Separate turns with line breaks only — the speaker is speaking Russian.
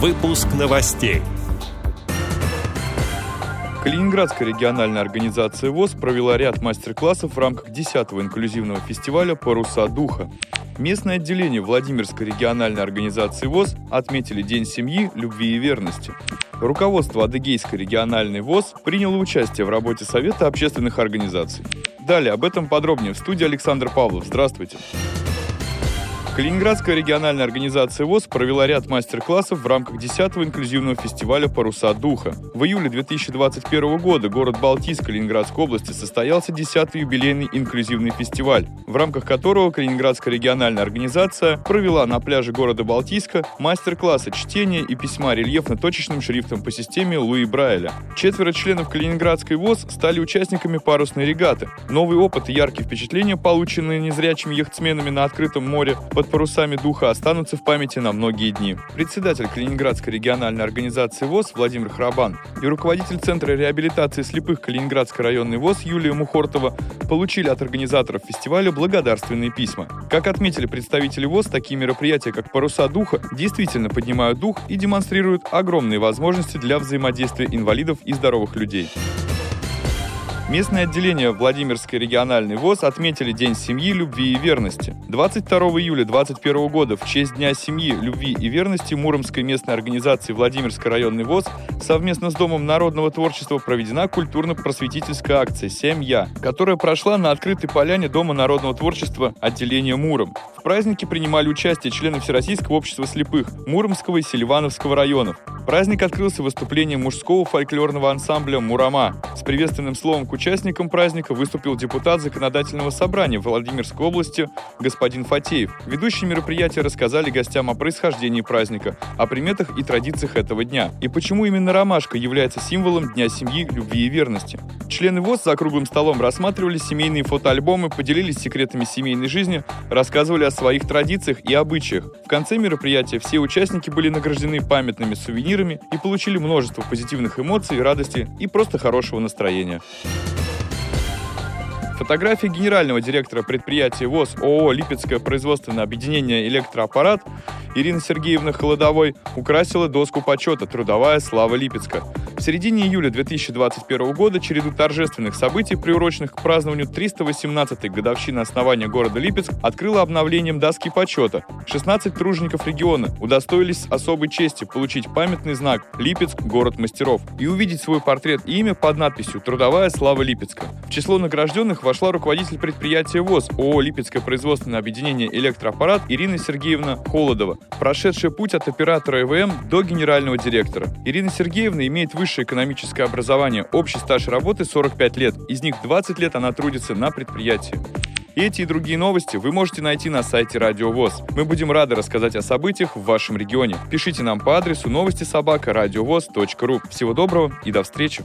Выпуск новостей.
Калининградская региональная организация ВОЗ провела ряд мастер-классов в рамках 10-го инклюзивного фестиваля «Паруса духа». Местное отделение Владимирской региональной организации ВОЗ отметили День семьи, любви и верности. Руководство Адыгейской региональной ВОЗ приняло участие в работе Совета общественных организаций. Далее об этом подробнее в студии Александр Павлов. Здравствуйте. Калининградская региональная организация ВОЗ провела ряд мастер-классов в рамках 10-го инклюзивного фестиваля «Паруса духа». В июле 2021 года город Балтийск Калининградской области состоялся 10-й юбилейный инклюзивный фестиваль, в рамках которого Калининградская региональная организация провела на пляже города Балтийска мастер-классы чтения и письма рельефно-точечным шрифтом по системе Луи Брайля. Четверо членов Калининградской ВОЗ стали участниками парусной регаты. Новый опыт и яркие впечатления, полученные незрячими яхтсменами на открытом море под парусами духа останутся в памяти на многие дни. Председатель Калининградской региональной организации ВОЗ Владимир Храбан и руководитель Центра реабилитации слепых Калининградской районной ВОЗ Юлия Мухортова получили от организаторов фестиваля благодарственные письма. Как отметили представители ВОЗ, такие мероприятия, как «Паруса духа», действительно поднимают дух и демонстрируют огромные возможности для взаимодействия инвалидов и здоровых людей. Местное отделение Владимирской региональной ВОЗ отметили День семьи, любви и верности. 22 июля 2021 года в честь Дня семьи, любви и верности Муромской местной организации Владимирской районной ВОЗ совместно с Домом народного творчества проведена культурно-просветительская акция «Семья», которая прошла на открытой поляне Дома народного творчества отделения Муром. В празднике принимали участие члены Всероссийского общества слепых Муромского и Селивановского районов. Праздник открылся выступлением мужского фольклорного ансамбля «Мурама». С приветственным словом к участникам праздника выступил депутат Законодательного собрания Владимирской области господин Фатеев. Ведущие мероприятия рассказали гостям о происхождении праздника, о приметах и традициях этого дня, и почему именно ромашка является символом Дня семьи, любви и верности. Члены ВОЗ за круглым столом рассматривали семейные фотоальбомы, поделились секретами семейной жизни, рассказывали о своих традициях и обычаях. В конце мероприятия все участники были награждены памятными сувенирами сувенирами и получили множество позитивных эмоций, радости и просто хорошего настроения. Фотография генерального директора предприятия ВОЗ ООО «Липецкое производственное объединение «Электроаппарат» Ирины Сергеевны Холодовой украсила доску почета «Трудовая слава Липецка». В середине июля 2021 года череду торжественных событий, приуроченных к празднованию 318-й годовщины основания города Липецк, открыло обновлением доски почета. 16 тружеников региона удостоились особой чести получить памятный знак «Липецк. Город мастеров» и увидеть свой портрет и имя под надписью «Трудовая слава Липецка». В число награжденных вошла руководитель предприятия ВОЗ ООО «Липецкое производственное объединение «Электроаппарат» Ирина Сергеевна Холодова, прошедшая путь от оператора ЭВМ до генерального директора. Ирина Сергеевна имеет высшее высшее экономическое образование, общий стаж работы 45 лет, из них 20 лет она трудится на предприятии. Эти и другие новости вы можете найти на сайте Радио ВОЗ. Мы будем рады рассказать о событиях в вашем регионе. Пишите нам по адресу новости собака ру. Всего доброго и до встречи!